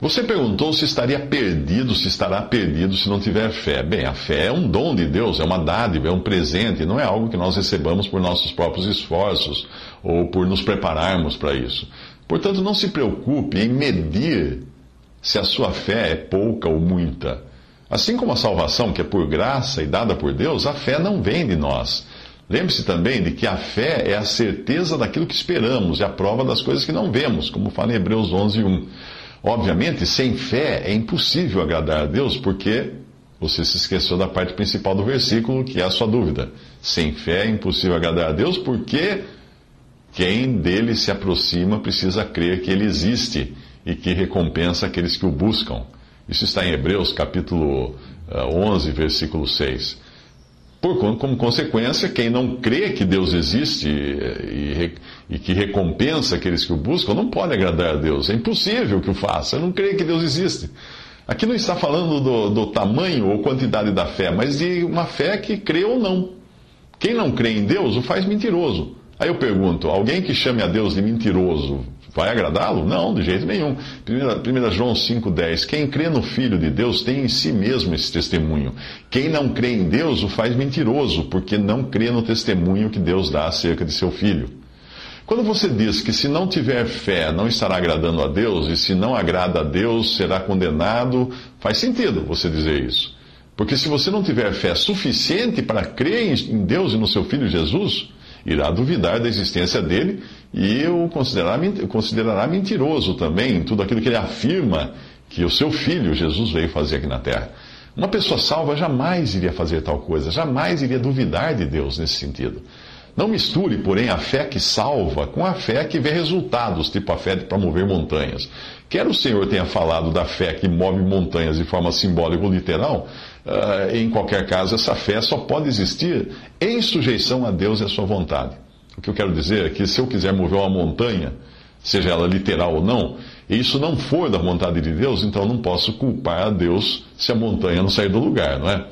Você perguntou se estaria perdido, se estará perdido se não tiver fé. Bem, a fé é um dom de Deus, é uma dádiva, é um presente, não é algo que nós recebamos por nossos próprios esforços ou por nos prepararmos para isso. Portanto, não se preocupe em medir se a sua fé é pouca ou muita. Assim como a salvação, que é por graça e dada por Deus, a fé não vem de nós. Lembre-se também de que a fé é a certeza daquilo que esperamos e a prova das coisas que não vemos, como fala em Hebreus 11, 1. Obviamente, sem fé é impossível agradar a Deus, porque você se esqueceu da parte principal do versículo, que é a sua dúvida. Sem fé é impossível agradar a Deus, porque quem dele se aproxima precisa crer que ele existe e que recompensa aqueles que o buscam. Isso está em Hebreus capítulo 11, versículo 6. Por, como consequência, quem não crê que Deus existe e, e, e, que recompensa aqueles que o buscam, não pode agradar a Deus. É impossível que o faça. Não crê que Deus existe. Aqui não está falando do, do tamanho ou quantidade da fé, mas de uma fé que crê ou não. Quem não crê em Deus o faz mentiroso. Aí eu pergunto: alguém que chame a Deus de mentiroso vai agradá-lo? Não, de jeito nenhum. 1 João 5,10: Quem crê no Filho de Deus tem em si mesmo esse testemunho. Quem não crê em Deus o faz mentiroso, porque não crê no testemunho que Deus dá acerca de seu Filho. Quando você diz que se não tiver fé não estará agradando a Deus, e se não agrada a Deus será condenado, faz sentido você dizer isso. Porque se você não tiver fé suficiente para crer em Deus e no seu Filho Jesus, irá duvidar da existência dele e o considerará, considerará mentiroso também tudo aquilo que ele afirma que o seu filho Jesus veio fazer aqui na terra. Uma pessoa salva jamais iria fazer tal coisa, jamais iria duvidar de Deus nesse sentido. Não misture, porém, a fé que salva com a fé que vê resultados, tipo a fé para mover montanhas. Quer o Senhor tenha falado da fé que move montanhas de forma simbólica ou literal, uh, em qualquer caso, essa fé só pode existir em sujeição a Deus e a sua vontade. O que eu quero dizer é que se eu quiser mover uma montanha, seja ela literal ou não, e isso não for da vontade de Deus, então não posso culpar a Deus se a montanha não sair do lugar, não é?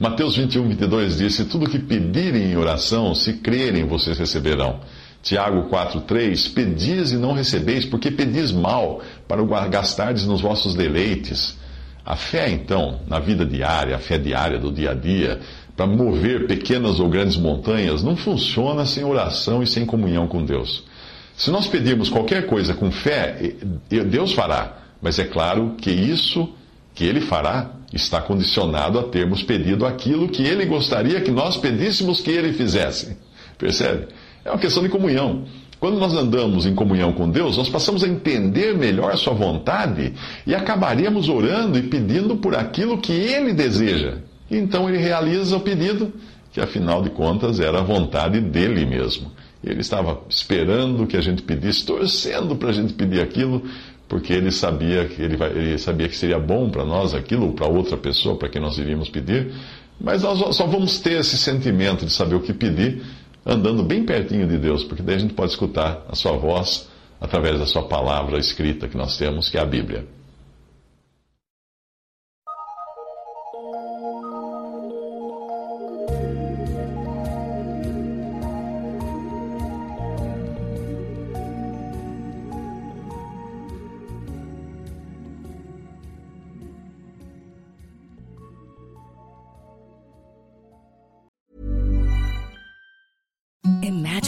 Mateus 21, 22 diz: Se tudo que pedirem em oração, se crerem, vocês receberão. Tiago 4, 3: Pedis e não recebeis, porque pedis mal, para gastardes nos vossos deleites. A fé, então, na vida diária, a fé diária do dia a dia, para mover pequenas ou grandes montanhas, não funciona sem oração e sem comunhão com Deus. Se nós pedirmos qualquer coisa com fé, Deus fará, mas é claro que isso que Ele fará está condicionado a termos pedido aquilo que Ele gostaria que nós pedíssemos que Ele fizesse. Percebe? É uma questão de comunhão. Quando nós andamos em comunhão com Deus, nós passamos a entender melhor a Sua vontade e acabaremos orando e pedindo por aquilo que Ele deseja. Então Ele realiza o pedido, que afinal de contas era a vontade dele mesmo. Ele estava esperando que a gente pedisse, torcendo para a gente pedir aquilo, porque ele sabia que ele, vai, ele sabia que seria bom para nós aquilo, ou para outra pessoa, para quem nós iríamos pedir. Mas nós só vamos ter esse sentimento de saber o que pedir andando bem pertinho de Deus, porque daí a gente pode escutar a sua voz através da sua palavra escrita que nós temos, que é a Bíblia.